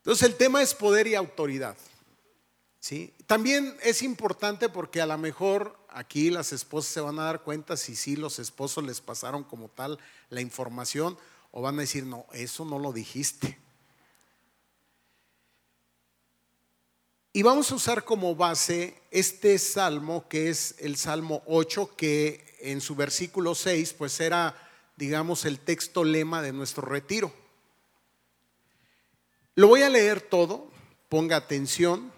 Entonces el tema es poder y autoridad. ¿sí? También es importante porque a lo mejor aquí las esposas se van a dar cuenta si sí los esposos les pasaron como tal la información o van a decir, no, eso no lo dijiste. Y vamos a usar como base este salmo que es el Salmo 8, que en su versículo 6 pues era, digamos, el texto lema de nuestro retiro. Lo voy a leer todo, ponga atención.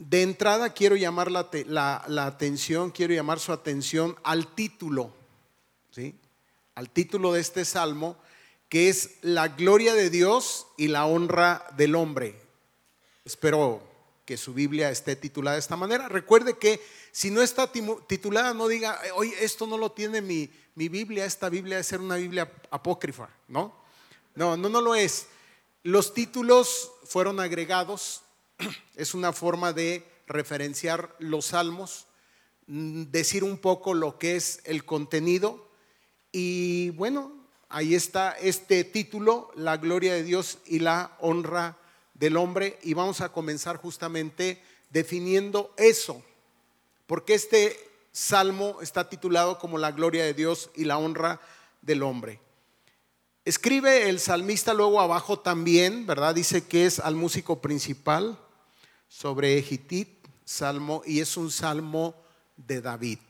De entrada quiero llamar la, la, atención, quiero llamar su atención al título, ¿sí? al título de este salmo, que es la gloria de Dios y la honra del hombre. Espero que su Biblia esté titulada de esta manera. Recuerde que si no está titulada, no diga, oye, esto no lo tiene mi, mi Biblia, esta Biblia debe ser una Biblia apócrifa, ¿no? No, no, no lo es. Los títulos fueron agregados, es una forma de referenciar los salmos, mm, decir un poco lo que es el contenido. Y bueno, ahí está este título, la gloria de Dios y la honra del hombre. Y vamos a comenzar justamente definiendo eso, porque este salmo está titulado como la gloria de Dios y la honra del hombre. Escribe el salmista luego abajo también, ¿verdad? Dice que es al músico principal sobre Ejitit, salmo, y es un salmo de David.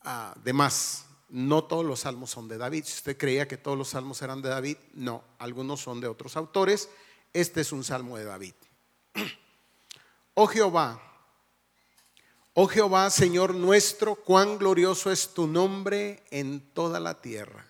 Además, no todos los salmos son de David. Si usted creía que todos los salmos eran de David, no, algunos son de otros autores. Este es un salmo de David. Oh Jehová, oh Jehová, Señor nuestro, cuán glorioso es tu nombre en toda la tierra.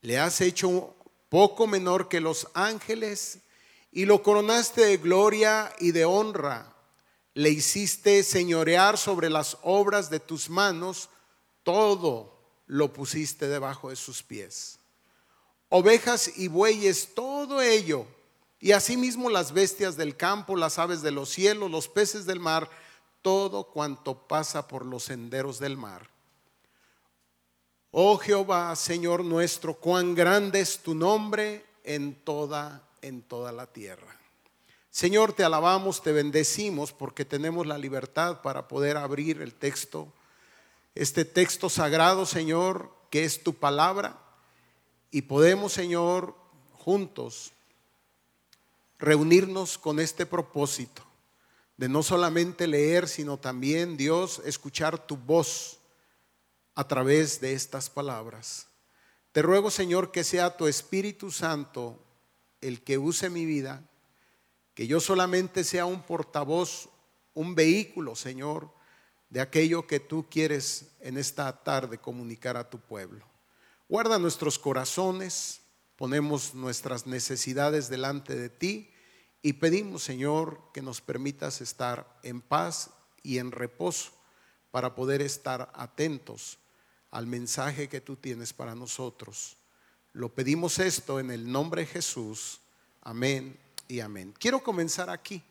Le has hecho poco menor que los ángeles y lo coronaste de gloria y de honra le hiciste señorear sobre las obras de tus manos, todo lo pusiste debajo de sus pies. Ovejas y bueyes, todo ello, y asimismo las bestias del campo, las aves de los cielos, los peces del mar, todo cuanto pasa por los senderos del mar. Oh Jehová, Señor nuestro, cuán grande es tu nombre en toda en toda la tierra. Señor, te alabamos, te bendecimos porque tenemos la libertad para poder abrir el texto, este texto sagrado, Señor, que es tu palabra, y podemos, Señor, juntos reunirnos con este propósito de no solamente leer, sino también, Dios, escuchar tu voz a través de estas palabras. Te ruego, Señor, que sea tu Espíritu Santo el que use mi vida que yo solamente sea un portavoz, un vehículo, Señor, de aquello que tú quieres en esta tarde comunicar a tu pueblo. Guarda nuestros corazones, ponemos nuestras necesidades delante de ti y pedimos, Señor, que nos permitas estar en paz y en reposo para poder estar atentos al mensaje que tú tienes para nosotros. Lo pedimos esto en el nombre de Jesús. Amén y amén. Quiero comenzar aquí.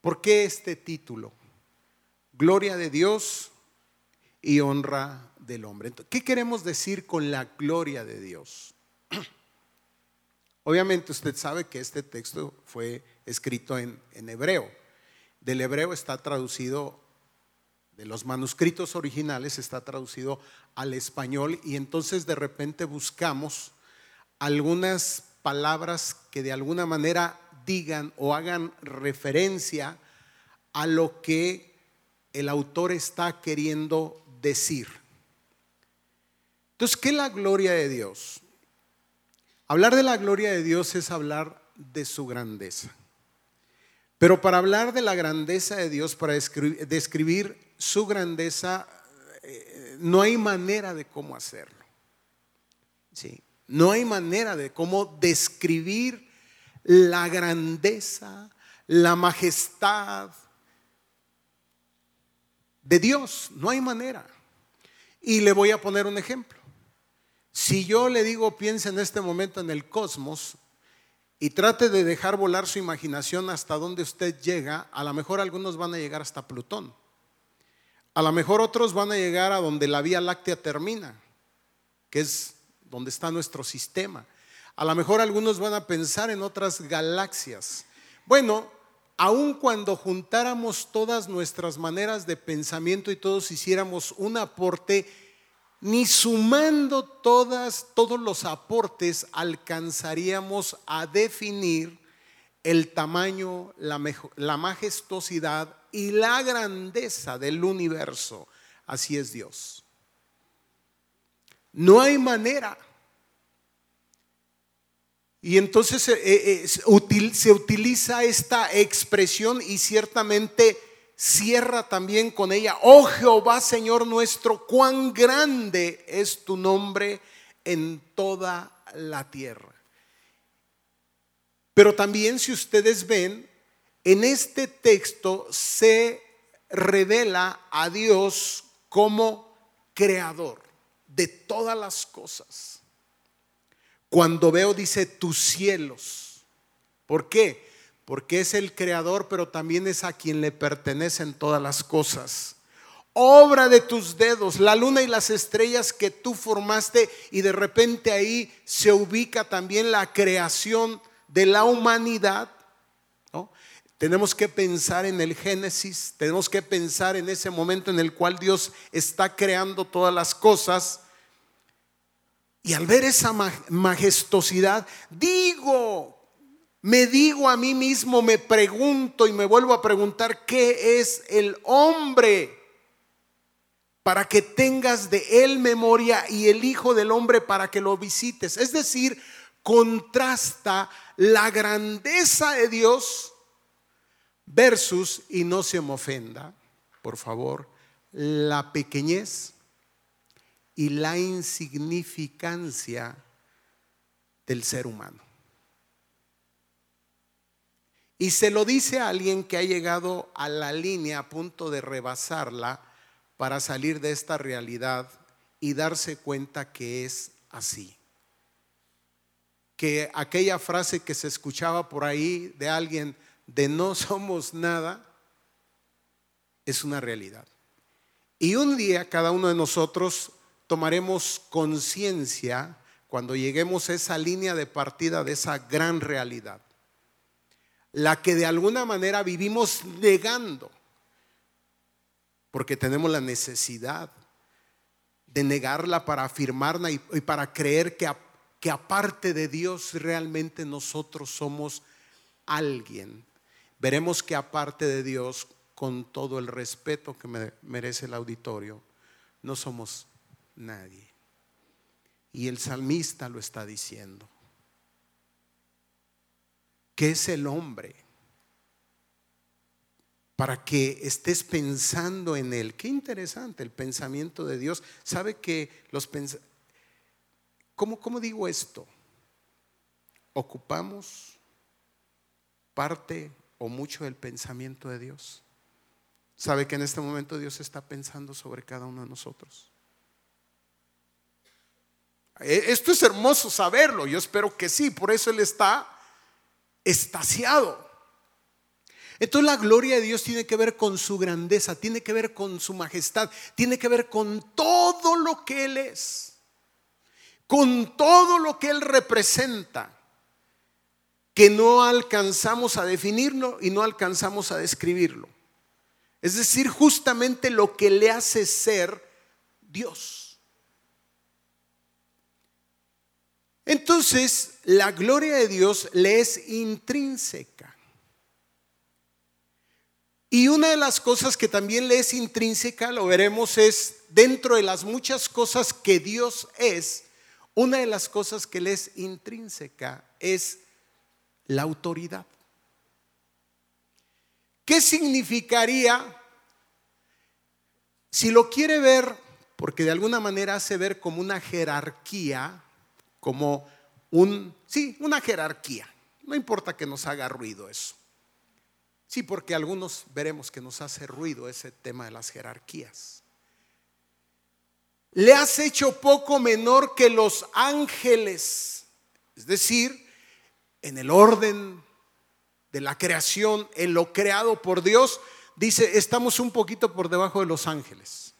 ¿Por qué este título? Gloria de Dios y honra del hombre. ¿Qué queremos decir con la gloria de Dios? Obviamente usted sabe que este texto fue escrito en, en hebreo. Del hebreo está traducido, de los manuscritos originales está traducido al español y entonces de repente buscamos algunas palabras que de alguna manera digan o hagan referencia a lo que el autor está queriendo decir. Entonces, ¿qué es la gloria de Dios? Hablar de la gloria de Dios es hablar de su grandeza. Pero para hablar de la grandeza de Dios, para describir, su grandeza, eh, no hay manera de cómo hacerlo. ¿Sí? No hay manera de cómo describir la grandeza, la majestad de Dios. No hay manera. Y le voy a poner un ejemplo. Si yo le digo, piense en este momento en el cosmos y trate de dejar volar su imaginación hasta donde usted llega, a lo mejor algunos van a llegar hasta Plutón. A lo mejor otros van a llegar a donde la Vía Láctea termina, que es donde está nuestro sistema. A lo mejor algunos van a pensar en otras galaxias. Bueno, aun cuando juntáramos todas nuestras maneras de pensamiento y todos hiciéramos un aporte, ni sumando todas, todos los aportes alcanzaríamos a definir el tamaño, la, la majestuosidad y la grandeza del universo. Así es Dios. No hay manera. Y entonces eh, eh, se utiliza esta expresión y ciertamente cierra también con ella, oh Jehová Señor nuestro, cuán grande es tu nombre en toda la tierra. Pero también si ustedes ven, en este texto se revela a Dios como creador de todas las cosas. Cuando veo, dice, tus cielos. ¿Por qué? Porque es el creador, pero también es a quien le pertenecen todas las cosas. Obra de tus dedos, la luna y las estrellas que tú formaste y de repente ahí se ubica también la creación de la humanidad. Tenemos que pensar en el Génesis, tenemos que pensar en ese momento en el cual Dios está creando todas las cosas y al ver esa majestuosidad, digo, me digo a mí mismo, me pregunto y me vuelvo a preguntar, ¿qué es el hombre? Para que tengas de él memoria y el Hijo del Hombre para que lo visites. Es decir, contrasta la grandeza de Dios versus, y no se me ofenda, por favor, la pequeñez y la insignificancia del ser humano. Y se lo dice a alguien que ha llegado a la línea a punto de rebasarla para salir de esta realidad y darse cuenta que es así. Que aquella frase que se escuchaba por ahí de alguien de no somos nada es una realidad. Y un día cada uno de nosotros tomaremos conciencia cuando lleguemos a esa línea de partida de esa gran realidad, la que de alguna manera vivimos negando, porque tenemos la necesidad de negarla para afirmarla y, para creer que, que aparte de Dios realmente nosotros somos alguien. Veremos que aparte de Dios, con todo el respeto que merece el auditorio, no somos nadie. Y el salmista lo está diciendo. ¿Qué es el hombre? Para que estés pensando en él. Qué interesante el pensamiento de Dios. ¿Sabe que los pensamientos... ¿Cómo, ¿Cómo digo esto? Ocupamos parte o mucho del pensamiento de Dios. ¿Sabe que en este momento Dios está pensando sobre cada uno de nosotros? E, esto es hermoso saberlo, yo espero que sí, por eso Él está estaciado. Entonces la gloria de Dios tiene que ver con su grandeza, tiene que ver con su majestad, tiene que ver con todo lo que Él es, con todo lo que Él representa, que no alcanzamos a definirlo y no alcanzamos a describirlo. Es decir, justamente lo que le hace ser Dios. Entonces, la gloria de Dios le es intrínseca. Y una de las cosas que también le es intrínseca, lo veremos, es dentro de las muchas cosas que Dios es, una de las cosas que le es intrínseca es la autoridad. ¿Qué significaría si lo quiere ver, porque de alguna manera hace ver como una jerarquía, como un, sí, una jerarquía. No importa que nos haga ruido eso. Sí, porque algunos veremos que nos hace ruido ese tema de las jerarquías. Le has hecho poco menor que los ángeles. Es decir, en el orden de la creación, en lo creado por Dios, dice, estamos un poquito por debajo de los ángeles.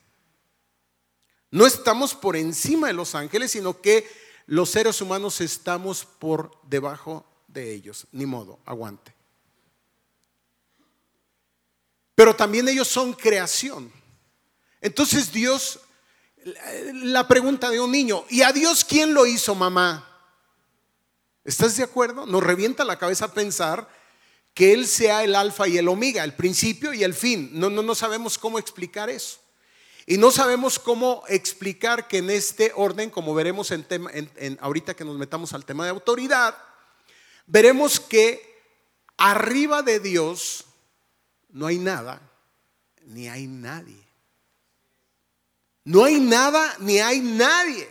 No estamos por encima de los ángeles, sino que los seres humanos estamos por debajo de ellos. Ni modo, aguante. Pero también ellos son creación. Entonces Dios, la pregunta de un niño, ¿y a Dios quién lo hizo, mamá? ¿Estás de acuerdo? Nos revienta la cabeza pensar que Él sea el alfa y el omega, el principio y el fin. No, no, no sabemos cómo explicar eso. Y no sabemos cómo explicar que en este orden, como veremos en, tema, ahorita que nos metamos al tema de autoridad, veremos que arriba de Dios no hay nada, ni hay nadie. No hay nada, ni hay nadie.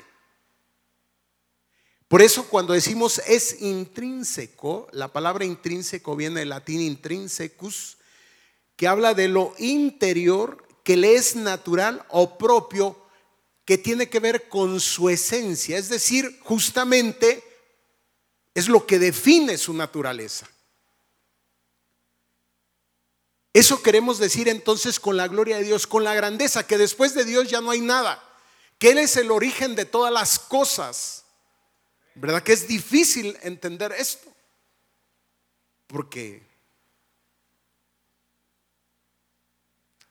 Por eso cuando decimos es intrínseco, la palabra intrínseco viene del latín intrinsecus, que habla de lo interior que le es natural o propio, que tiene que ver con su esencia, es decir, justamente es lo que define su naturaleza. Eso queremos decir entonces con la gloria de Dios, con la grandeza, que después de Dios ya no hay nada, que Él es el origen de todas las cosas. ¿Verdad que es difícil entender esto? Porque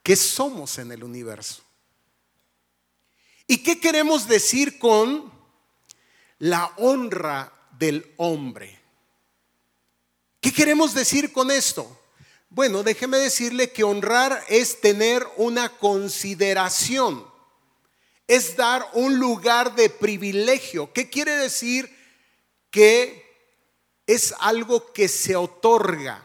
¿Qué somos en el universo? ¿Y qué queremos decir con la honra del hombre? ¿Qué queremos decir con esto? Bueno, déjeme decirle que honrar es tener una consideración, es dar un lugar de privilegio. ¿Qué quiere decir? Que es algo que se otorga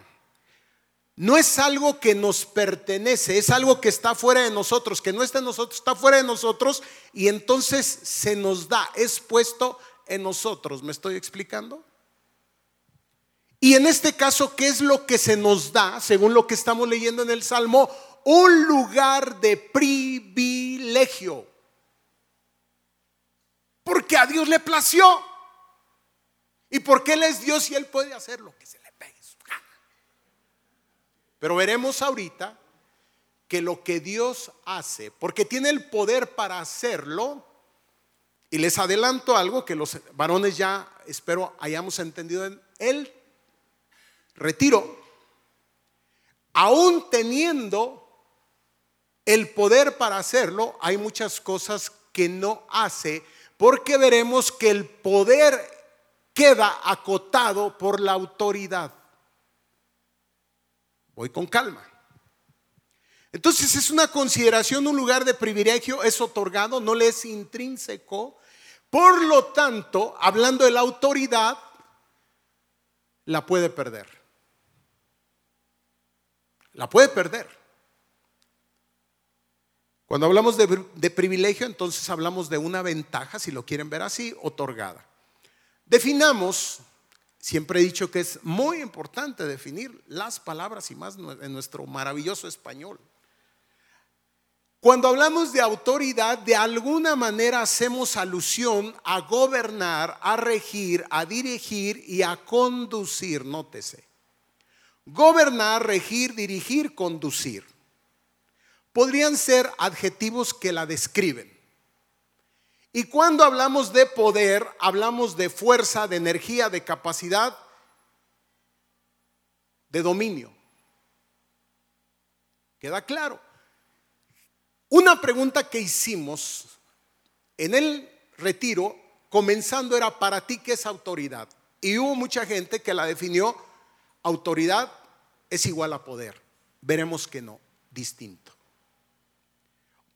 no es algo que nos pertenece, es algo que está fuera de nosotros, que no está en nosotros, está fuera de nosotros y entonces se nos da, es puesto en nosotros. ¿Me estoy explicando? Y en este caso, ¿qué es lo que se nos da, según lo que estamos leyendo en el Salmo? Un lugar de privilegio. Porque a Dios le plació. ¿Y porque Él es Dios y Él puede hacer lo que sea. Pero veremos ahorita que lo que Dios hace, porque tiene el poder para hacerlo, y les adelanto algo que los varones ya espero hayamos entendido en el retiro, aún teniendo el poder para hacerlo, hay muchas cosas que no hace, porque veremos que el poder queda acotado por la autoridad. Voy con calma. Entonces es una consideración, un lugar de privilegio, es otorgado, no le es intrínseco. Por lo tanto, hablando de la autoridad, la puede perder. La puede perder. Cuando hablamos de, privilegio, entonces hablamos de una ventaja, si lo quieren ver así, otorgada. Definamos Siempre he dicho que es muy importante definir las palabras y más en nuestro maravilloso español. Cuando hablamos de autoridad, de alguna manera hacemos alusión a gobernar, a regir, a dirigir y a conducir, nótese. Gobernar, regir, dirigir, conducir. Podrían ser adjetivos que la describen. Y cuando hablamos de poder, hablamos de fuerza, de energía, de capacidad, de dominio. ¿Queda claro? Una pregunta que hicimos en el retiro, comenzando era, ¿para ti qué es autoridad? Y hubo mucha gente que la definió, autoridad es igual a poder. Veremos que no, distinto.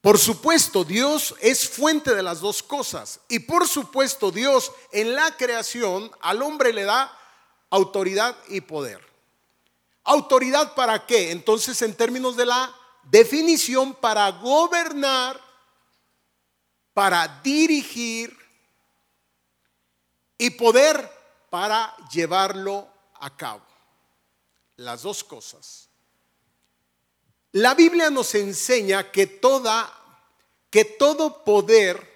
Por supuesto, Dios es fuente de las dos cosas. Y por supuesto, Dios en la creación al hombre le da autoridad y poder. ¿Autoridad para qué? Entonces, en términos de la definición, para gobernar, para dirigir y poder para llevarlo a cabo. Las dos cosas. La Biblia nos enseña que toda que todo poder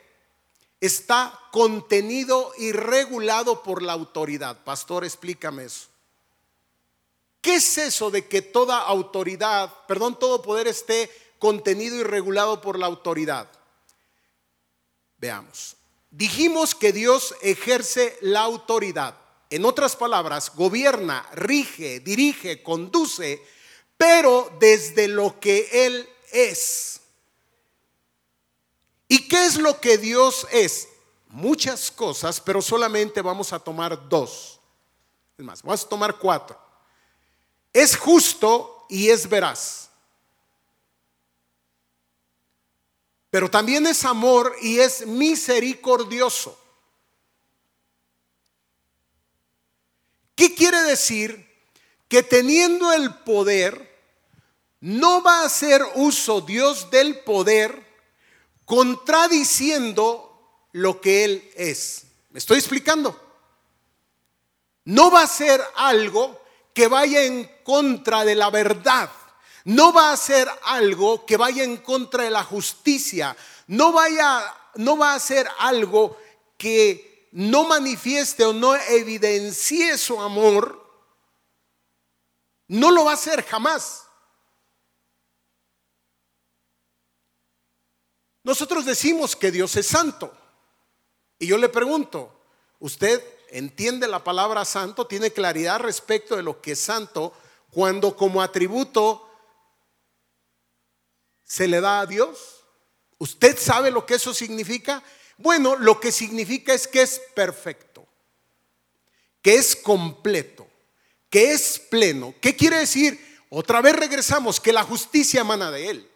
está contenido y regulado por la autoridad. Pastor, explícame eso. ¿Qué es eso de que toda autoridad, perdón, todo poder esté contenido y regulado por la autoridad? Veamos. Dijimos que Dios ejerce la autoridad. En otras palabras, gobierna, rige, dirige, conduce, pero desde lo que Él es. ¿Y qué es lo que Dios es? Muchas cosas, pero solamente vamos a tomar dos. Es más, vamos a tomar cuatro. Es justo y es veraz. Pero también es amor y es misericordioso. ¿Qué quiere decir? Que teniendo el poder, no va a hacer uso Dios del poder contradiciendo lo que Él es. ¿Me estoy explicando? No va a ser algo que vaya en contra de la verdad. No va a ser algo que vaya en contra de la justicia. No, vaya, no va a ser algo que no manifieste o no evidencie su amor. No lo va a hacer jamás. Nosotros decimos que Dios es santo. Y yo le pregunto, ¿usted entiende la palabra santo? ¿Tiene claridad respecto de lo que es santo cuando como atributo se le da a Dios? ¿Usted sabe lo que eso significa? Bueno, lo que significa es que es perfecto, que es completo, que es pleno. ¿Qué quiere decir? Otra vez regresamos, que la justicia emana de Él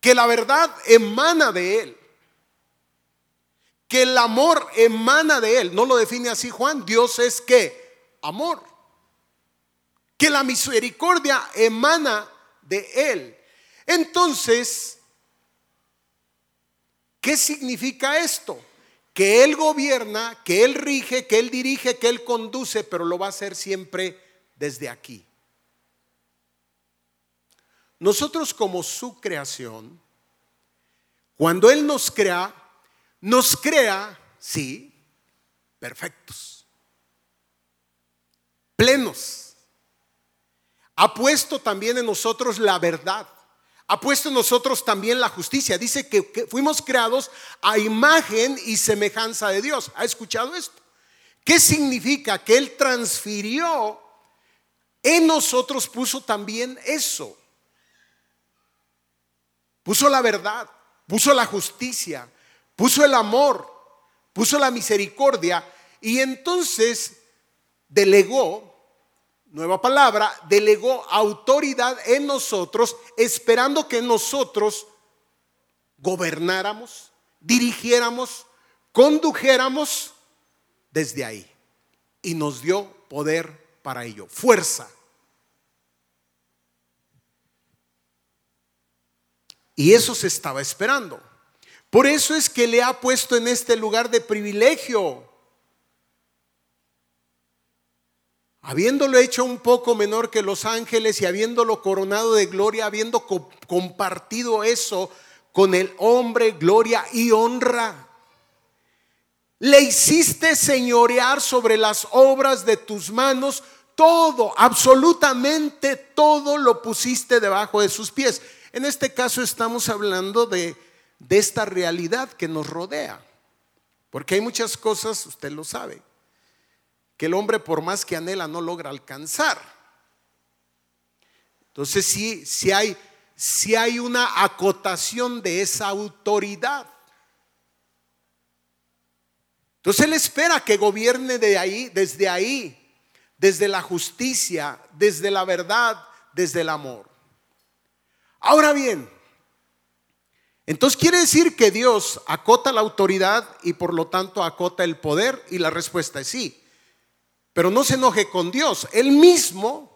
que la verdad emana de Él, que el amor emana de Él. No lo define así Juan, Dios es que amor, que la misericordia emana de Él. Entonces, ¿qué significa esto? Que Él gobierna, que Él rige, que Él dirige, que Él conduce, pero lo va a hacer siempre desde aquí. Nosotros como su creación, cuando Él nos crea, nos crea, sí, perfectos, plenos. Ha puesto también en nosotros la verdad. Ha puesto en nosotros también la justicia. Dice que, fuimos creados a imagen y semejanza de Dios. ¿Ha escuchado esto? ¿Qué significa? Que Él transfirió en nosotros, puso también eso puso la verdad, puso la justicia, puso el amor, puso la misericordia y entonces delegó, nueva palabra, delegó autoridad en nosotros, esperando que nosotros gobernáramos, dirigiéramos, condujéramos desde ahí. Y nos dio poder para ello, fuerza. Y eso se estaba esperando. Por eso es que le ha puesto en este lugar de privilegio. Habiéndolo hecho un poco menor que los ángeles y habiéndolo coronado de gloria, habiendo compartido eso con el hombre, gloria y honra. Le hiciste señorear sobre las obras de tus manos, todo, absolutamente todo lo pusiste debajo de sus pies. En este caso estamos hablando de, esta realidad que nos rodea. Porque hay muchas cosas, usted lo sabe, que el hombre por más que anhela no logra alcanzar. Entonces sí, sí hay, si hay una acotación de esa autoridad. Entonces él espera que gobierne de ahí, desde ahí, desde la justicia, desde la verdad, desde el amor. Ahora bien, entonces quiere decir que Dios acota la autoridad y por lo tanto acota el poder y la respuesta es sí. Pero no se enoje con Dios. Él mismo,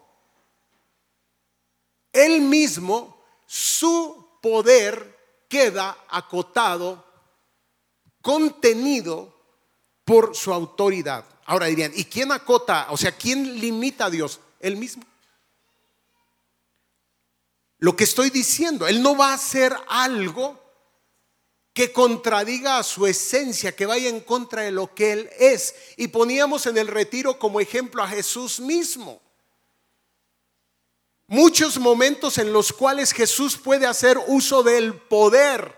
él mismo, su poder queda acotado, contenido por su autoridad. Ahora dirían, ¿y quién acota? O sea, ¿quién limita a Dios? Él mismo. Lo que estoy diciendo, Él no va a hacer algo que contradiga a su esencia, que vaya en contra de lo que Él es. Y poníamos en el retiro como ejemplo a Jesús mismo. Muchos momentos en los cuales Jesús puede hacer uso del poder,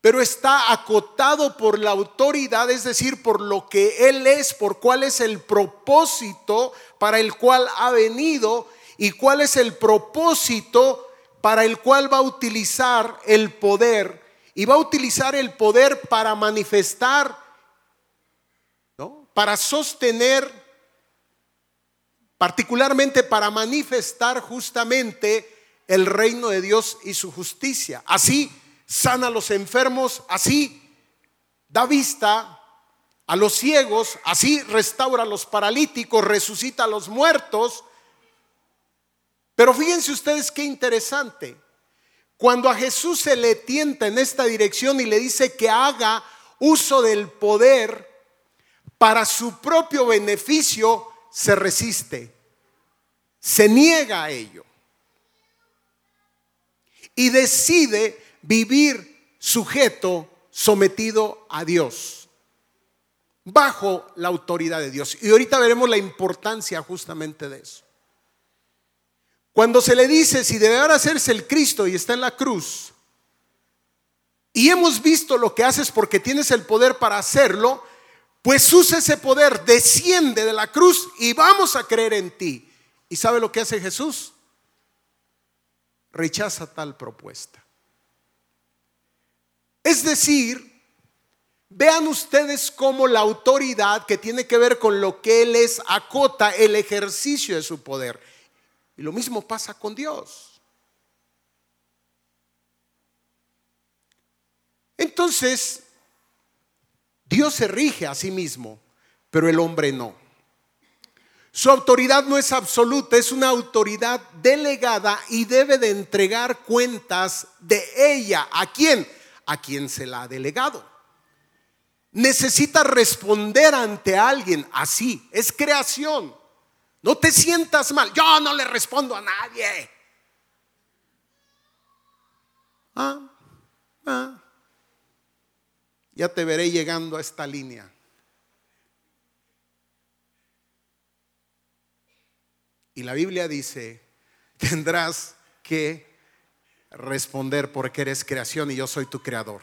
pero está acotado por la autoridad, es decir, por lo que Él es, por cuál es el propósito para el cual ha venido y cuál es el propósito para el cual va a utilizar el poder y va a utilizar el poder para manifestar, ¿no? para sostener, particularmente para manifestar justamente el reino de Dios y su justicia. Así sana a los enfermos, así da vista a los ciegos, así restaura a los paralíticos, resucita a los muertos. Pero fíjense ustedes qué interesante. Cuando a Jesús se le tienta en esta dirección y le dice que haga uso del poder para su propio beneficio, se resiste, se niega a ello y decide vivir sujeto, sometido a Dios, bajo la autoridad de Dios. Y ahorita veremos la importancia justamente de eso. Cuando se le dice si debe hacerse el Cristo y está en la cruz, y hemos visto lo que haces porque tienes el poder para hacerlo, pues usa ese poder, desciende de la cruz y vamos a creer en ti. ¿Y sabe lo que hace Jesús? Rechaza tal propuesta. Es decir, vean ustedes cómo la autoridad que tiene que ver con lo que Él es acota el ejercicio de su poder. Y lo mismo pasa con Dios. Entonces, Dios se rige a sí mismo, pero el hombre no. Su autoridad no es absoluta, es una autoridad delegada y debe de entregar cuentas de ella. ¿A quién? A quien se la ha delegado. Necesita responder ante alguien así, es creación. No te sientas mal. Yo no le respondo a nadie. Ah, ah. Ya te veré llegando a esta línea. Y la Biblia dice, tendrás que responder porque eres creación y yo soy tu creador.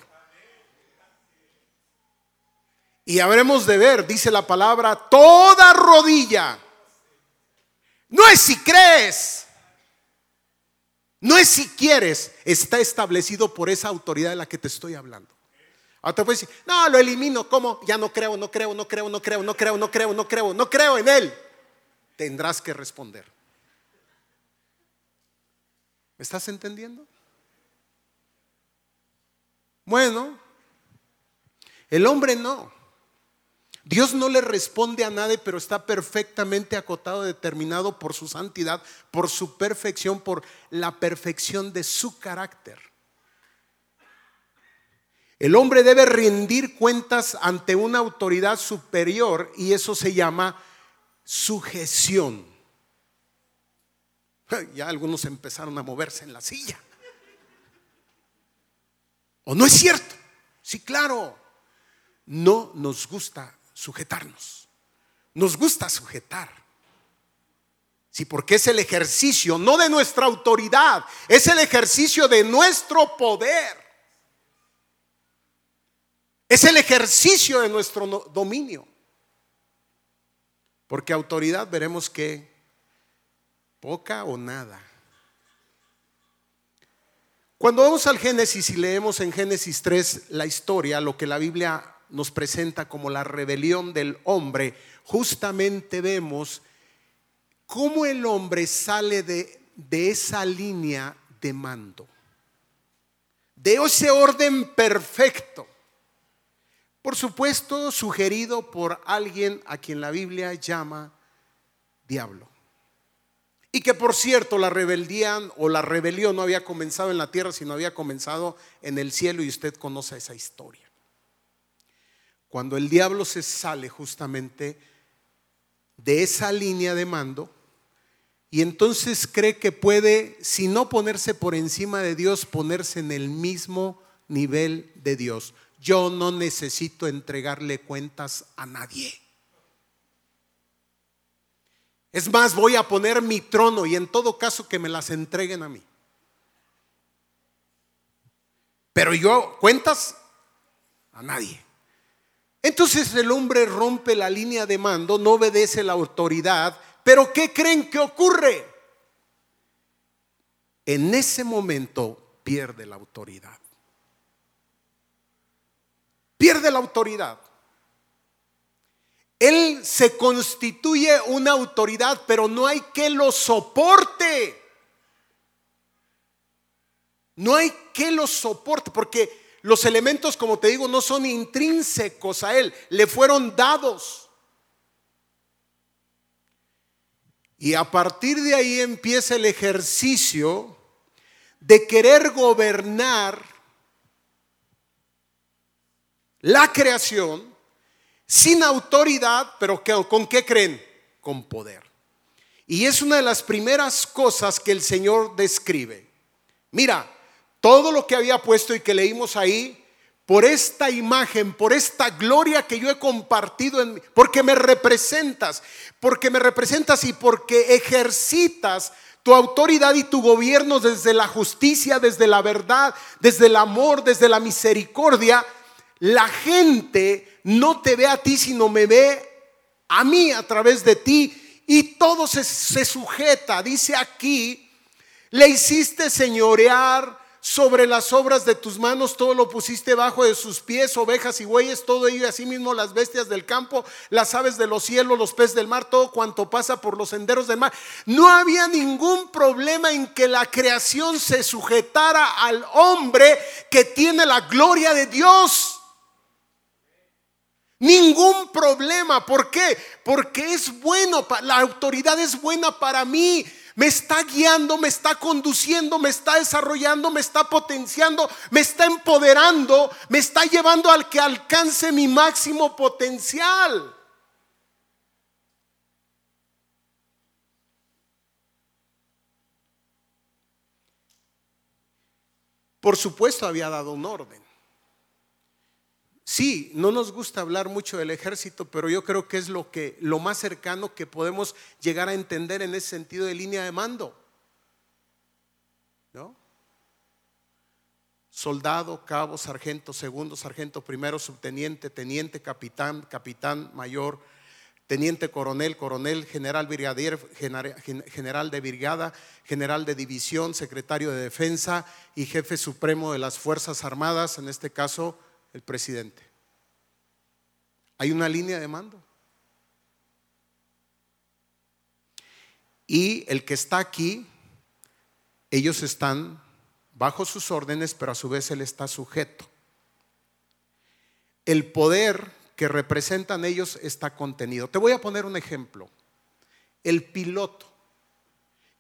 Y habremos de ver, dice la palabra, toda rodilla no es si crees. No es si quieres. Está establecido por esa autoridad de la que te estoy hablando. Ahora te puedes decir, no, lo elimino. ¿Cómo? Ya no creo, no creo, no creo, no creo, no creo, no creo, no creo, no creo en él. Tendrás que responder. ¿Me estás entendiendo? Bueno, el hombre no. Dios no le responde a nadie, pero está perfectamente acotado, determinado por su santidad, por su perfección, por la perfección de su carácter. El hombre debe rendir cuentas ante una autoridad superior y eso se llama sujeción. Ya algunos empezaron a moverse en la silla. ¿O no es cierto? Sí, claro. No nos gusta sujetarnos. Nos gusta sujetar. Sí, porque es el ejercicio, no de nuestra autoridad, es el ejercicio de nuestro poder. Es el ejercicio de nuestro dominio. Porque autoridad veremos que poca o nada. Cuando vamos al Génesis y leemos en Génesis 3 la historia, lo que la Biblia nos presenta como la rebelión del hombre, justamente vemos cómo el hombre sale de, de esa línea de mando, de ese orden perfecto. Por supuesto, sugerido por alguien a quien la Biblia llama diablo. Y que por cierto, la rebeldía o la rebelión no había comenzado en la tierra, sino había comenzado en el cielo y usted conoce esa historia. Cuando el diablo se sale justamente de esa línea de mando y entonces cree que puede, si no ponerse por encima de Dios, ponerse en el mismo nivel de Dios. Yo no necesito entregarle cuentas a nadie. Es más, voy a poner mi trono y en todo caso que me las entreguen a mí. Pero yo, cuentas a nadie. Entonces el hombre rompe la línea de mando, no obedece la autoridad, pero ¿qué creen que ocurre? En ese momento pierde la autoridad. Pierde la autoridad. Él se constituye una autoridad, pero no hay que lo soporte. No hay que lo soporte, porque los elementos, como te digo, no son intrínsecos a Él, le fueron dados. Y a partir de ahí empieza el ejercicio de querer gobernar la creación sin autoridad, pero ¿con qué creen? Con poder. Y es una de las primeras cosas que el Señor describe. Mira, todo lo que había puesto y que leímos ahí, por esta imagen, por esta gloria que yo he compartido en porque me representas, porque me representas y porque ejercitas tu autoridad y tu gobierno desde la justicia, desde la verdad, desde el amor, desde la misericordia, la gente no te ve a ti, sino me ve a mí a través de ti y todo se, se sujeta, dice aquí, le hiciste señorear sobre las obras de tus manos, todo lo pusiste bajo de sus pies, ovejas y bueyes, todo ello y asimismo las bestias del campo, las aves de los cielos, los peces del mar, todo cuanto pasa por los senderos del mar. No había ningún problema en que la creación se sujetara al hombre que tiene la gloria de Dios. Ningún problema. ¿Por qué? Porque es bueno, la autoridad es buena para mí me está guiando, me está conduciendo, me está desarrollando, me está potenciando, me está empoderando, me está llevando al que alcance mi máximo potencial. Por supuesto había dado un orden. Sí, no nos gusta hablar mucho del ejército, pero yo creo que es lo que lo más cercano que podemos llegar a entender en ese sentido de línea de mando. ¿No? Soldado, cabo, sargento, segundo, sargento, primero, subteniente, teniente, capitán, capitán, mayor, teniente coronel, coronel, general brigadier, general de brigada, general de división, secretario de defensa y jefe supremo de las Fuerzas Armadas, en este caso el presidente. Hay una línea de mando. Y el que está aquí, ellos están bajo sus órdenes, pero a su vez él está sujeto. El poder que representan ellos está contenido. Te voy a poner un ejemplo. El piloto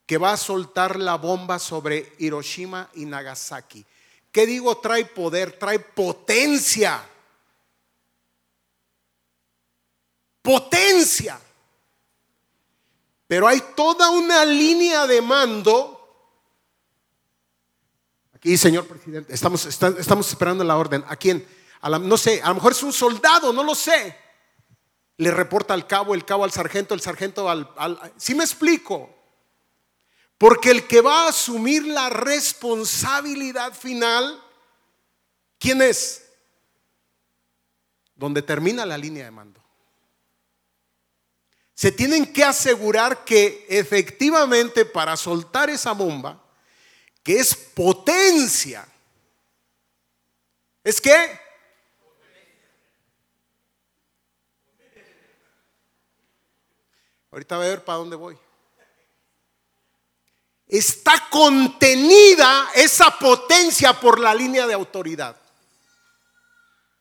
que va a soltar la bomba sobre Hiroshima y Nagasaki ¿Qué digo? Trae poder, trae potencia. Potencia. Pero hay toda una línea de mando. Aquí, señor presidente, estamos, estamos esperando la orden. ¿A quién? no sé, a lo mejor es un soldado, no lo sé. Le reporta al cabo, el cabo al sargento, el sargento al... al ¿Sí me explico? Porque el que va a asumir la responsabilidad final, ¿quién es? Donde termina la línea de mando. Se tienen que asegurar que efectivamente para soltar esa bomba, que es potencia, ¿es que Ahorita voy a ver para dónde voy está contenida esa potencia por la línea de autoridad.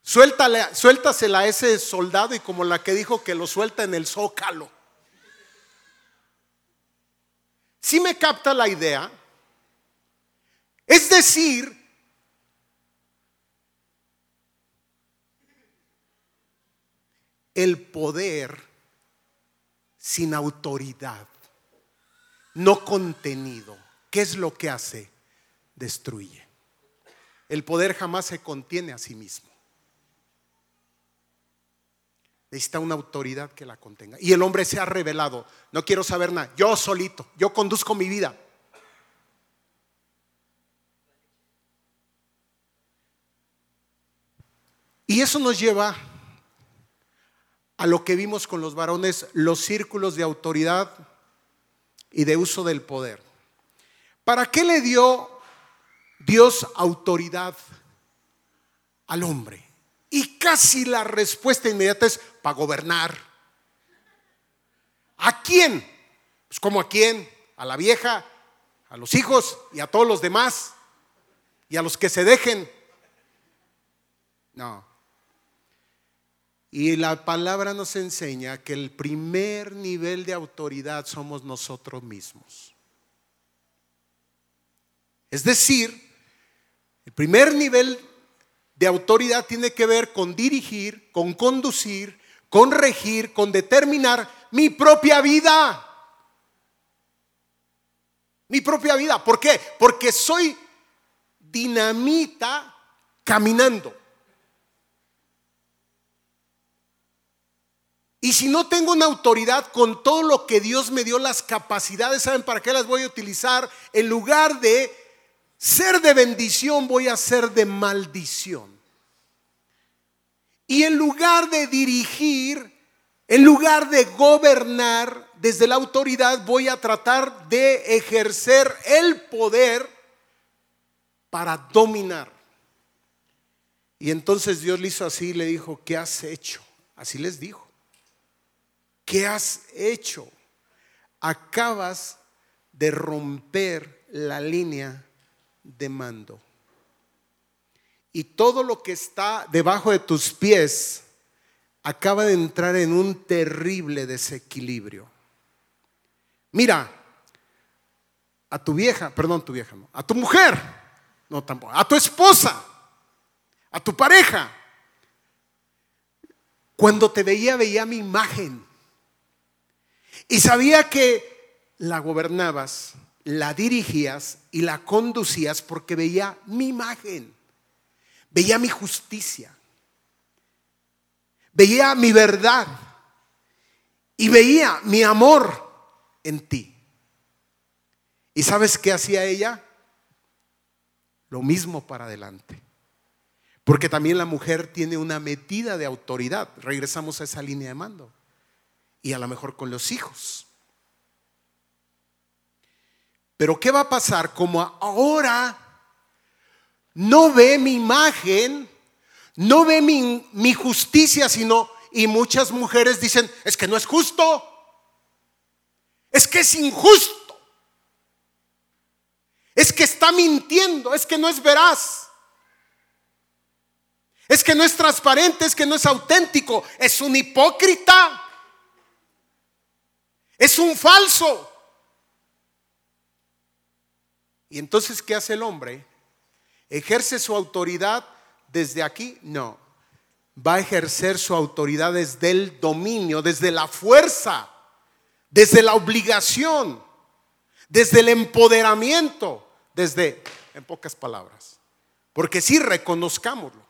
Suéltale, suéltasela a ese soldado y como la que dijo que lo suelta en el zócalo. Si me capta la idea, es decir, el poder sin autoridad, no contenido. ¿Qué es lo que hace? Destruye. El poder jamás se contiene a sí mismo. Necesita una autoridad que la contenga. Y el hombre se ha revelado. No quiero saber nada. Yo solito. Yo conduzco mi vida. Y eso nos lleva a lo que vimos con los varones, los círculos de autoridad y de uso del poder. ¿Para qué le dio Dios autoridad al hombre? Y casi la respuesta inmediata es para gobernar. ¿A quién? Pues como a quién? A la vieja, a los hijos y a todos los demás. Y a los que se dejen. No. Y la palabra nos enseña que el primer nivel de autoridad somos nosotros mismos. Es decir, el primer nivel de autoridad tiene que ver con dirigir, con conducir, con regir, con determinar mi propia vida. Mi propia vida. ¿Por qué? Porque soy dinamita caminando. Y si no tengo una autoridad con todo lo que Dios me dio, las capacidades, ¿saben para qué las voy a utilizar? En lugar de ser de bendición, voy a ser de maldición. Y en lugar de dirigir, en lugar de gobernar desde la autoridad, voy a tratar de ejercer el poder para dominar. Y entonces Dios le hizo así y le dijo, ¿qué has hecho? Así les dijo. ¿Qué has hecho? Acabas de romper la línea de mando. Y todo lo que está debajo de tus pies acaba de entrar en un terrible desequilibrio. Mira, a tu vieja, perdón, tu vieja, a tu mujer, no tampoco, a tu esposa, a tu pareja. Cuando te veía, veía mi imagen. Y sabía que la gobernabas, la dirigías y la conducías porque veía mi imagen, veía mi justicia, veía mi verdad y veía mi amor en ti. ¿Y sabes qué hacía ella? Lo mismo para adelante. Porque también la mujer tiene una medida de autoridad. Regresamos a esa línea de mando y a lo mejor con los hijos. Pero ¿qué va a pasar? Como ahora no ve mi imagen, no ve mi, mi, justicia, sino, y muchas mujeres dicen, es que no es justo, es que es injusto, es que está mintiendo, es que no es veraz. Es que no es transparente, es que no es auténtico, es un hipócrita. Es un falso. Y entonces, ¿qué hace el hombre? ¿Ejerce su autoridad desde aquí? No. Va a ejercer su autoridad desde el dominio, desde la fuerza, desde la obligación, desde el empoderamiento, desde, en pocas palabras. Porque si reconozcámoslo.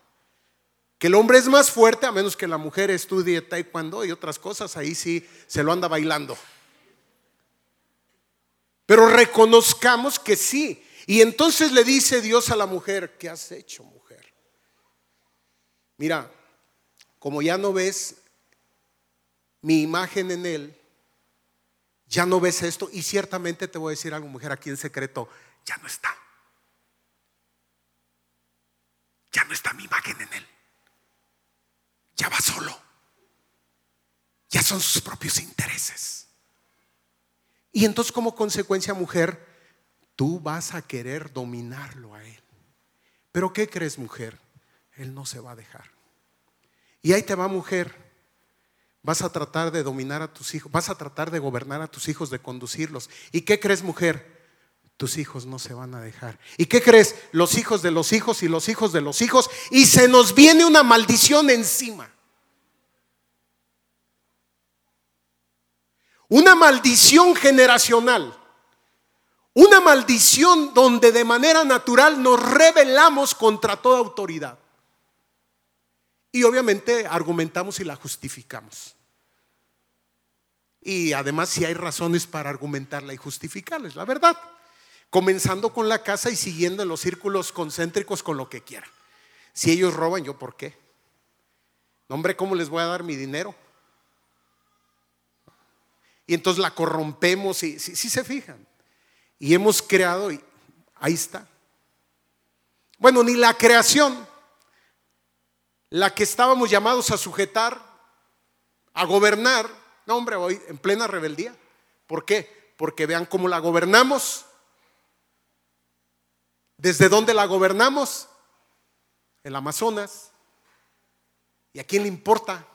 Que el hombre es más fuerte a menos que la mujer estudie taekwondo y otras cosas, ahí sí se lo anda bailando. Pero reconozcamos que sí. Y entonces le dice Dios a la mujer, ¿qué has hecho, mujer? Mira, como ya no ves mi imagen en él, ya no ves esto y ciertamente te voy a decir algo, mujer, aquí en secreto, ya no está. Ya no está mi imagen en él. Ya va solo. Ya son sus propios intereses. Y entonces como consecuencia, mujer, tú vas a querer dominarlo a él. Pero ¿qué crees, mujer? Él no se va a dejar. Y ahí te va, mujer. Vas a tratar de dominar a tus hijos, vas a tratar de gobernar a tus hijos, de conducirlos. ¿Y qué crees, mujer? Tus hijos no se van a dejar. ¿Y qué crees? Los hijos de los hijos y los hijos de los hijos. Y se nos viene una maldición encima. Una maldición generacional, una maldición donde de manera natural nos rebelamos contra toda autoridad. Y obviamente argumentamos y la justificamos. Y además si hay razones para argumentarla y justificarla, es la verdad. Comenzando con la casa y siguiendo en los círculos concéntricos con lo que quiera. Si ellos roban, ¿yo por qué? hombre, ¿cómo les voy a dar mi dinero? Y entonces la corrompemos y si se fijan. Y hemos creado, y ahí está. Bueno, ni la creación, la que estábamos llamados a sujetar, a gobernar, no hombre, hoy en plena rebeldía. ¿Por qué? Porque vean cómo la gobernamos. ¿Desde dónde la gobernamos? El Amazonas. ¿Y a quién le importa?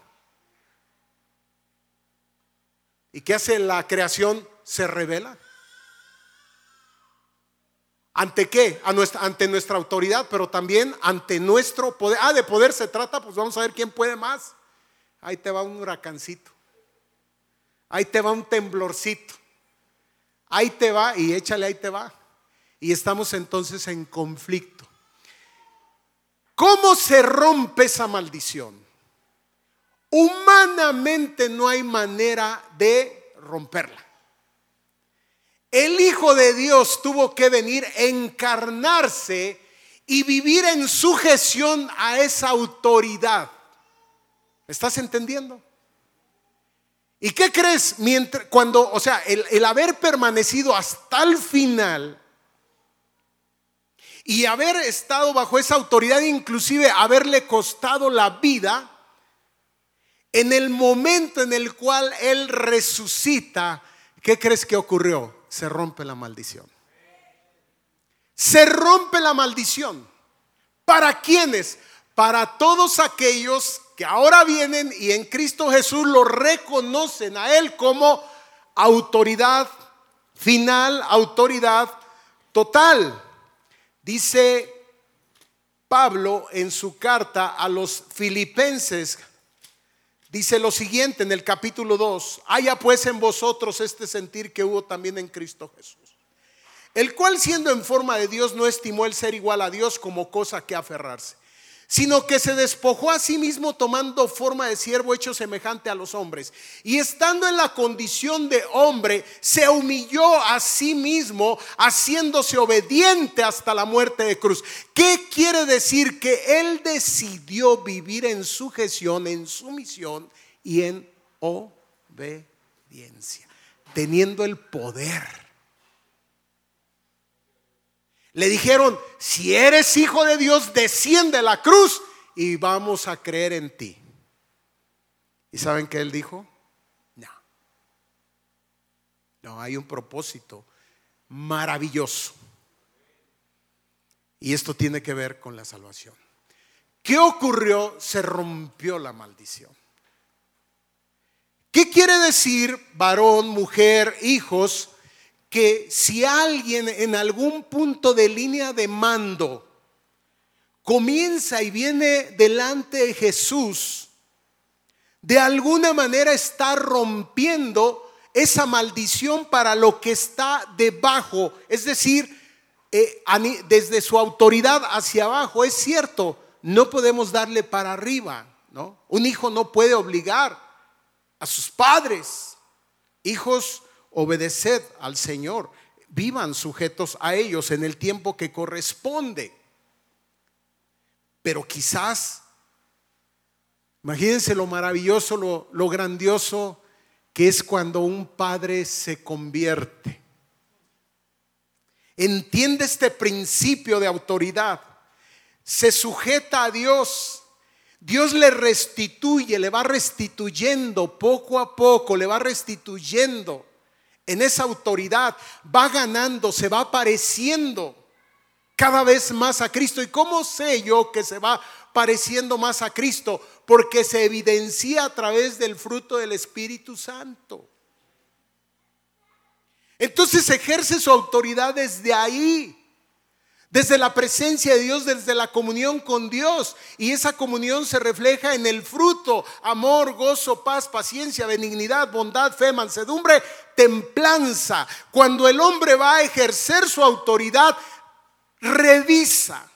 ¿Y qué hace la creación? Se revela. ¿Ante qué? ante nuestra autoridad, pero también ante nuestro poder. Ah, de poder se trata, pues vamos a ver quién puede más. Ahí te va un huracancito. Ahí te va un temblorcito. Ahí te va y échale, ahí te va. Y estamos entonces en conflicto. ¿Cómo se rompe esa maldición? Humanamente no hay manera de romperla. El Hijo de Dios tuvo que venir, encarnarse y vivir en sujeción a esa autoridad. ¿Estás entendiendo? ¿Y qué crees? Mientras, cuando, o sea, el, el haber permanecido hasta el final y haber estado bajo esa autoridad, inclusive haberle costado la vida, en el momento en el cual Él resucita, ¿qué crees que ocurrió? Se rompe la maldición. Se rompe la maldición. ¿Para quiénes? Para todos aquellos que ahora vienen y en Cristo Jesús lo reconocen a Él como autoridad final, autoridad total. Dice Pablo en su carta a los filipenses Dice lo siguiente en el capítulo 2, haya pues en vosotros este sentir que hubo también en Cristo Jesús, el cual siendo en forma de Dios no estimó el ser igual a Dios como cosa que aferrarse sino que se despojó a sí mismo tomando forma de siervo hecho semejante a los hombres. Y estando en la condición de hombre, se humilló a sí mismo, haciéndose obediente hasta la muerte de cruz. ¿Qué quiere decir? Que él decidió vivir en sujeción, en sumisión y en obediencia, teniendo el poder le dijeron, si eres hijo de Dios, desciende la cruz y vamos a creer en ti. ¿Y saben qué él dijo? No. No, hay un propósito maravilloso. Y esto tiene que ver con la salvación. ¿Qué ocurrió? Se rompió la maldición. ¿Qué quiere decir varón, mujer, hijos? Que si alguien en algún punto de línea de mando comienza y viene delante de Jesús, de alguna manera está rompiendo esa maldición para lo que está debajo, es decir, eh, desde su autoridad hacia abajo. Es cierto, no podemos darle para arriba, ¿no? Un hijo no puede obligar a sus padres. Hijos obedeced al Señor, vivan sujetos a ellos en el tiempo que corresponde. Pero quizás, imagínense lo maravilloso, lo, lo grandioso que es cuando un padre se convierte. Entiende este principio de autoridad, se sujeta a Dios. Dios le restituye, le va restituyendo poco a poco, le va restituyendo en esa autoridad, va ganando, se va pareciendo cada vez más a Cristo. ¿Y cómo sé yo que se va pareciendo más a Cristo? Porque se evidencia a través del fruto del Espíritu Santo. Entonces ejerce su autoridad desde ahí, desde la presencia de Dios, desde la comunión con Dios. Y esa comunión se refleja en el fruto, amor, gozo, paz, paciencia, benignidad, bondad, fe, mansedumbre, templanza. Cuando el hombre va a ejercer su autoridad, revisa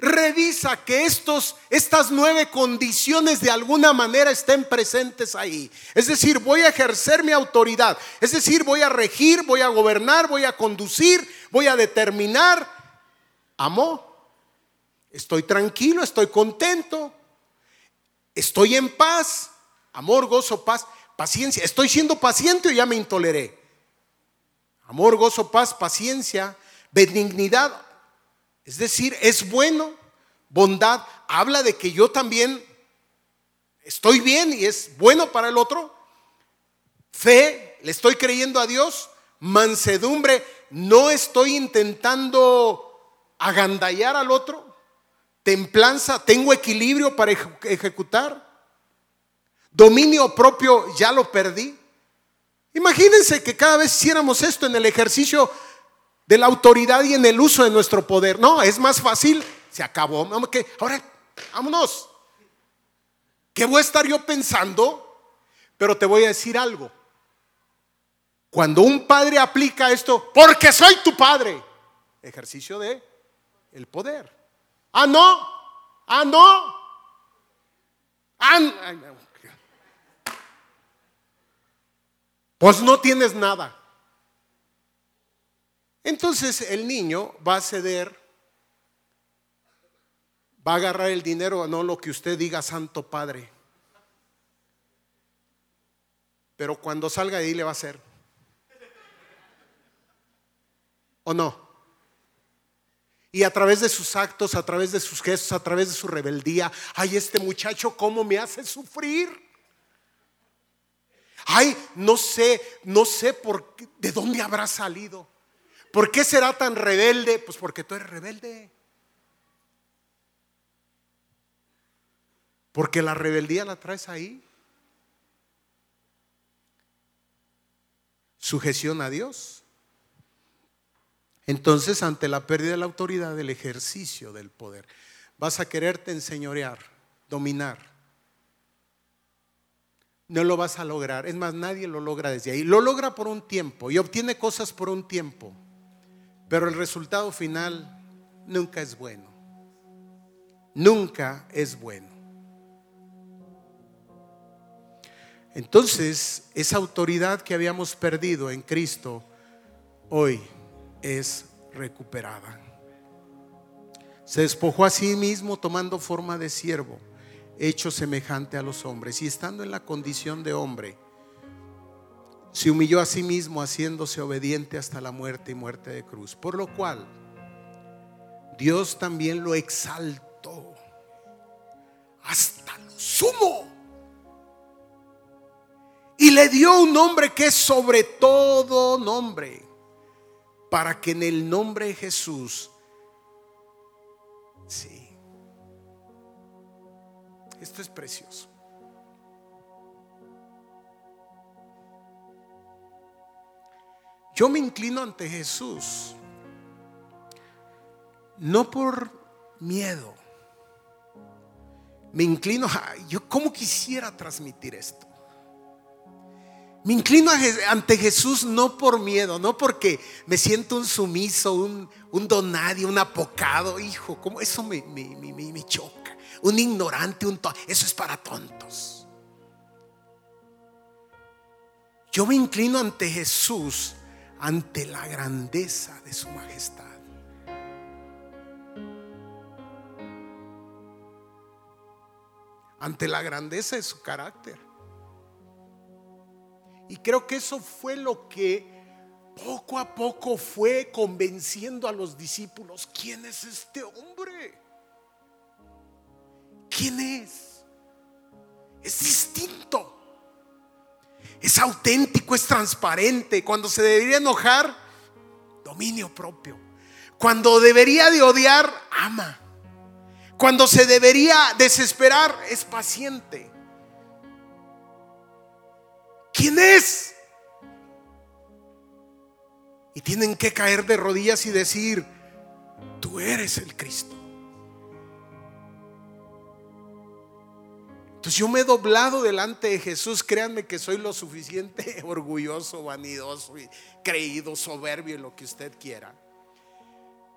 Revisa que estos, estas nueve condiciones de alguna manera estén presentes ahí. Es decir, voy a ejercer mi autoridad. Es decir, voy a regir, voy a gobernar, voy a conducir, voy a determinar. Amo. Estoy tranquilo, estoy contento. Estoy en paz. Amor, gozo, paz, paciencia. Estoy siendo paciente o ya me intoleré. Amor, gozo, paz, paciencia, benignidad, es decir, es bueno, bondad, habla de que yo también estoy bien y es bueno para el otro. Fe, le estoy creyendo a Dios. Mansedumbre, no estoy intentando agandallar al otro. Templanza, tengo equilibrio para ejecutar. Dominio propio, ya lo perdí. Imagínense que cada vez hiciéramos esto en el ejercicio de la autoridad y en el uso de nuestro poder. No, es más fácil. Se acabó. Ahora, vámonos. ¿Qué voy a estar yo pensando? Pero te voy a decir algo. Cuando un padre aplica esto, porque soy tu padre, ejercicio de el poder. Ah, no. Ah, no. Ah, pues no tienes nada. Entonces el niño va a ceder, va a agarrar el dinero, no lo que usted diga, Santo Padre. Pero cuando salga de ahí le va a hacer. ¿O no? Y a través de sus actos, a través de sus gestos, a través de su rebeldía, ay, este muchacho, ¿cómo me hace sufrir? Ay, no sé, no sé por qué, de dónde habrá salido. ¿Por qué será tan rebelde? Pues porque tú eres rebelde. Porque la rebeldía la traes ahí. Sujeción a Dios. Entonces, ante la pérdida de la autoridad, del ejercicio del poder, vas a quererte enseñorear, dominar. No lo vas a lograr. Es más, nadie lo logra desde ahí. Lo logra por un tiempo y obtiene cosas por un tiempo. Pero el resultado final nunca es bueno. Nunca es bueno. Entonces, esa autoridad que habíamos perdido en Cristo hoy es recuperada. Se despojó a sí mismo tomando forma de siervo, hecho semejante a los hombres, y estando en la condición de hombre, se humilló a sí mismo haciéndose obediente hasta la muerte y muerte de cruz. Por lo cual, Dios también lo exaltó hasta lo sumo. Y le dio un nombre que es sobre todo nombre, para que en el nombre de Jesús, sí, esto es precioso. Yo me inclino ante Jesús, no por miedo. Me inclino, a, yo cómo quisiera transmitir esto. Me inclino ante Jesús no por miedo, no porque me siento un sumiso, un, un donadio, un apocado. Hijo, como eso me, me, choca. Un ignorante, un eso es para tontos. Yo me inclino ante Jesús ante la grandeza de su majestad. Ante la grandeza de su carácter. Y creo que eso fue lo que poco a poco fue convenciendo a los discípulos. ¿Quién es este hombre? ¿Quién es? Es distinto es auténtico, es transparente. Cuando se debería enojar, dominio propio. Cuando debería de odiar, ama. Cuando se debería desesperar, es paciente. ¿Quién es? Y tienen que caer de rodillas y decir, tú eres el Cristo. Entonces yo me he doblado delante de Jesús. Créanme que soy lo suficiente orgulloso, vanidoso y creído, soberbio en lo que usted quiera.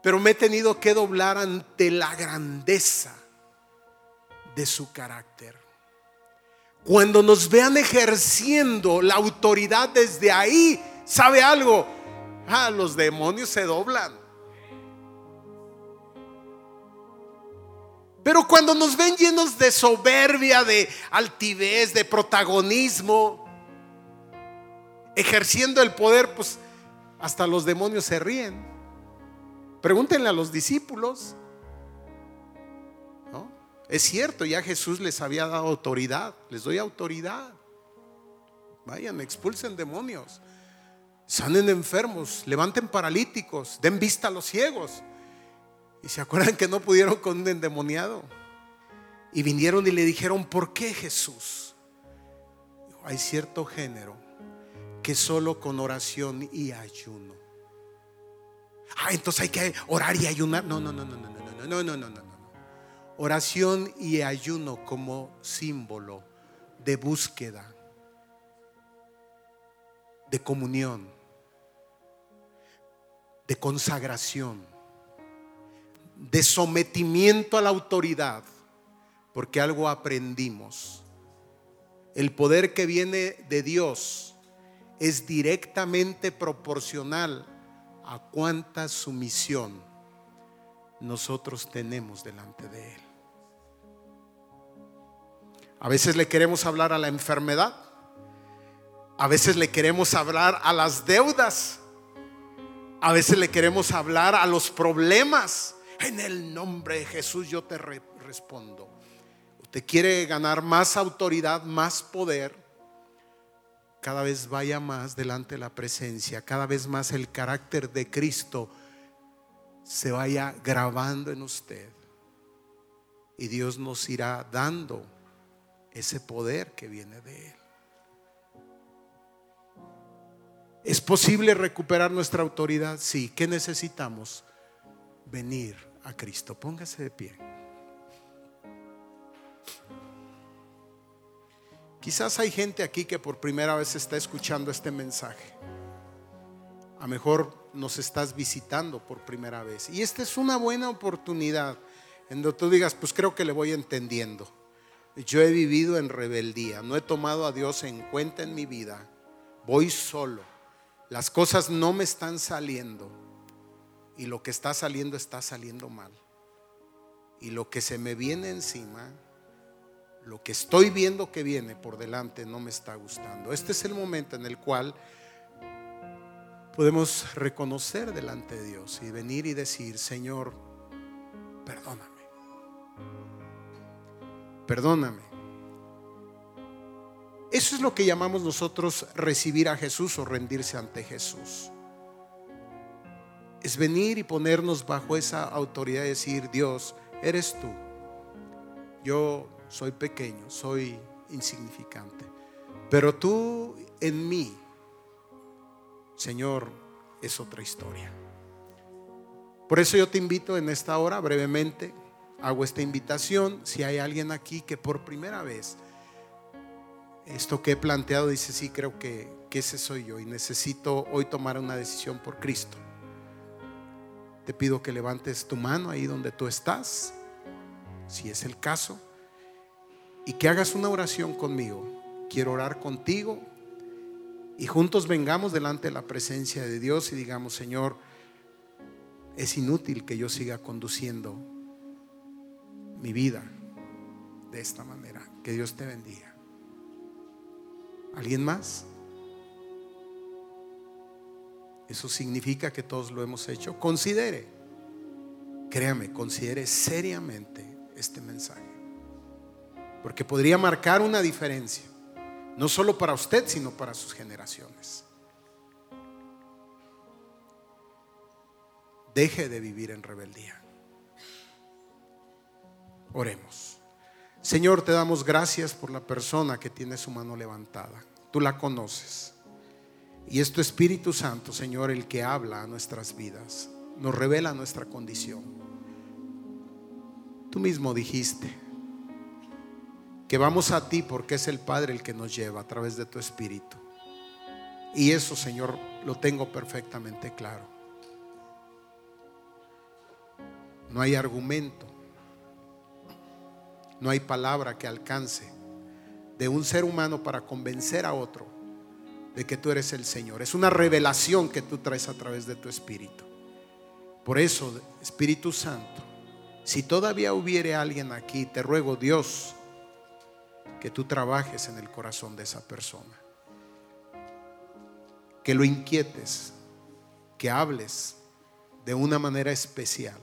Pero me he tenido que doblar ante la grandeza de su carácter. Cuando nos vean ejerciendo la autoridad desde ahí, ¿sabe algo? Ah, los demonios se doblan. Pero cuando nos ven llenos de soberbia, de altivez, de protagonismo, ejerciendo el poder, pues hasta los demonios se ríen. Pregúntenle a los discípulos. ¿no? Es cierto, ya Jesús les había dado autoridad. Les doy autoridad. Vayan, expulsen demonios. Sanen enfermos, levanten paralíticos, den vista a los ciegos. Y se acuerdan que no pudieron con un endemoniado. Y vinieron y le dijeron, ¿por qué Jesús? Hay cierto género que solo con oración y ayuno. Ah, entonces hay que orar y ayunar. No, no, no, no, no, no, no, no, no, no, no. Oración y ayuno como símbolo de búsqueda, de comunión, de consagración de sometimiento a la autoridad, porque algo aprendimos. El poder que viene de Dios es directamente proporcional a cuánta sumisión nosotros tenemos delante de Él. A veces le queremos hablar a la enfermedad, a veces le queremos hablar a las deudas, a veces le queremos hablar a los problemas, en el nombre de Jesús yo te respondo. Usted quiere ganar más autoridad, más poder. Cada vez vaya más delante de la presencia, cada vez más el carácter de Cristo se vaya grabando en usted. Y Dios nos irá dando ese poder que viene de Él. ¿Es posible recuperar nuestra autoridad? Sí. ¿Qué necesitamos? Venir a Cristo. Póngase de pie. Quizás hay gente aquí que por primera vez está escuchando este mensaje. A lo mejor nos estás visitando por primera vez. Y esta es una buena oportunidad en donde tú digas, pues creo que le voy entendiendo. Yo he vivido en rebeldía, no he tomado a Dios en cuenta en mi vida. Voy solo. Las cosas no me están saliendo y lo que está saliendo está saliendo mal. Y lo que se me viene encima, lo que estoy viendo que viene por delante no me está gustando. Este es el momento en el cual podemos reconocer delante de Dios y venir y decir, Señor, perdóname. Perdóname. Eso es lo que llamamos nosotros recibir a Jesús o rendirse ante Jesús es venir y ponernos bajo esa autoridad y decir, Dios, eres tú. Yo soy pequeño, soy insignificante, pero tú en mí, Señor, es otra historia. Por eso yo te invito en esta hora, brevemente, hago esta invitación. Si hay alguien aquí que por primera vez esto que he planteado dice, sí, creo que, que ese soy yo y necesito hoy tomar una decisión por Cristo te pido que levantes tu mano ahí donde tú estás, si es el caso, y que hagas una oración conmigo. Quiero orar contigo y juntos vengamos delante de la presencia de Dios y digamos, Señor, es inútil que yo siga conduciendo mi vida de esta manera. Que Dios te bendiga. ¿Alguien más? Eso significa que todos lo hemos hecho. Considere, créame, considere seriamente este mensaje. Porque podría marcar una diferencia, no solo para usted, sino para sus generaciones. Deje de vivir en rebeldía. Oremos. Señor, te damos gracias por la persona que tiene su mano levantada. Tú la conoces. Y es tu Espíritu Santo, Señor, el que habla a nuestras vidas, nos revela nuestra condición. Tú mismo dijiste que vamos a ti porque es el Padre el que nos lleva a través de tu Espíritu. Y eso, Señor, lo tengo perfectamente claro. No hay argumento, no hay palabra que alcance de un ser humano para convencer a otro de que tú eres el Señor. Es una revelación que tú traes a través de tu Espíritu. Por eso, Espíritu Santo, si todavía hubiere alguien aquí, te ruego Dios que tú trabajes en el corazón de esa persona. Que lo inquietes, que hables de una manera especial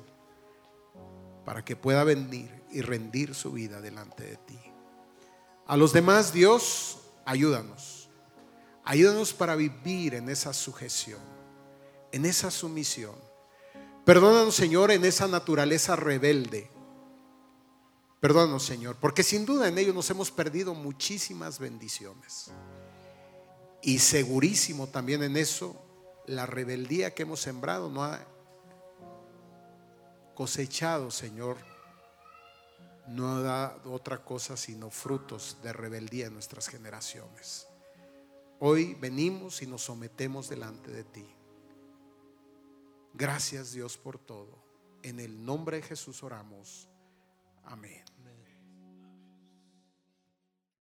para que pueda venir y rendir su vida delante de ti. A los demás, Dios, ayúdanos. Ayúdanos para vivir en esa sujeción, en esa sumisión. Perdónanos, Señor, en esa naturaleza rebelde. Perdónanos, Señor, porque sin duda en ello nos hemos perdido muchísimas bendiciones. Y segurísimo también en eso, la rebeldía que hemos sembrado no ha cosechado, Señor, no ha dado otra cosa sino frutos de rebeldía en nuestras generaciones. Hoy venimos y nos sometemos delante de ti. Gracias Dios por todo. En el nombre de Jesús oramos. Amén.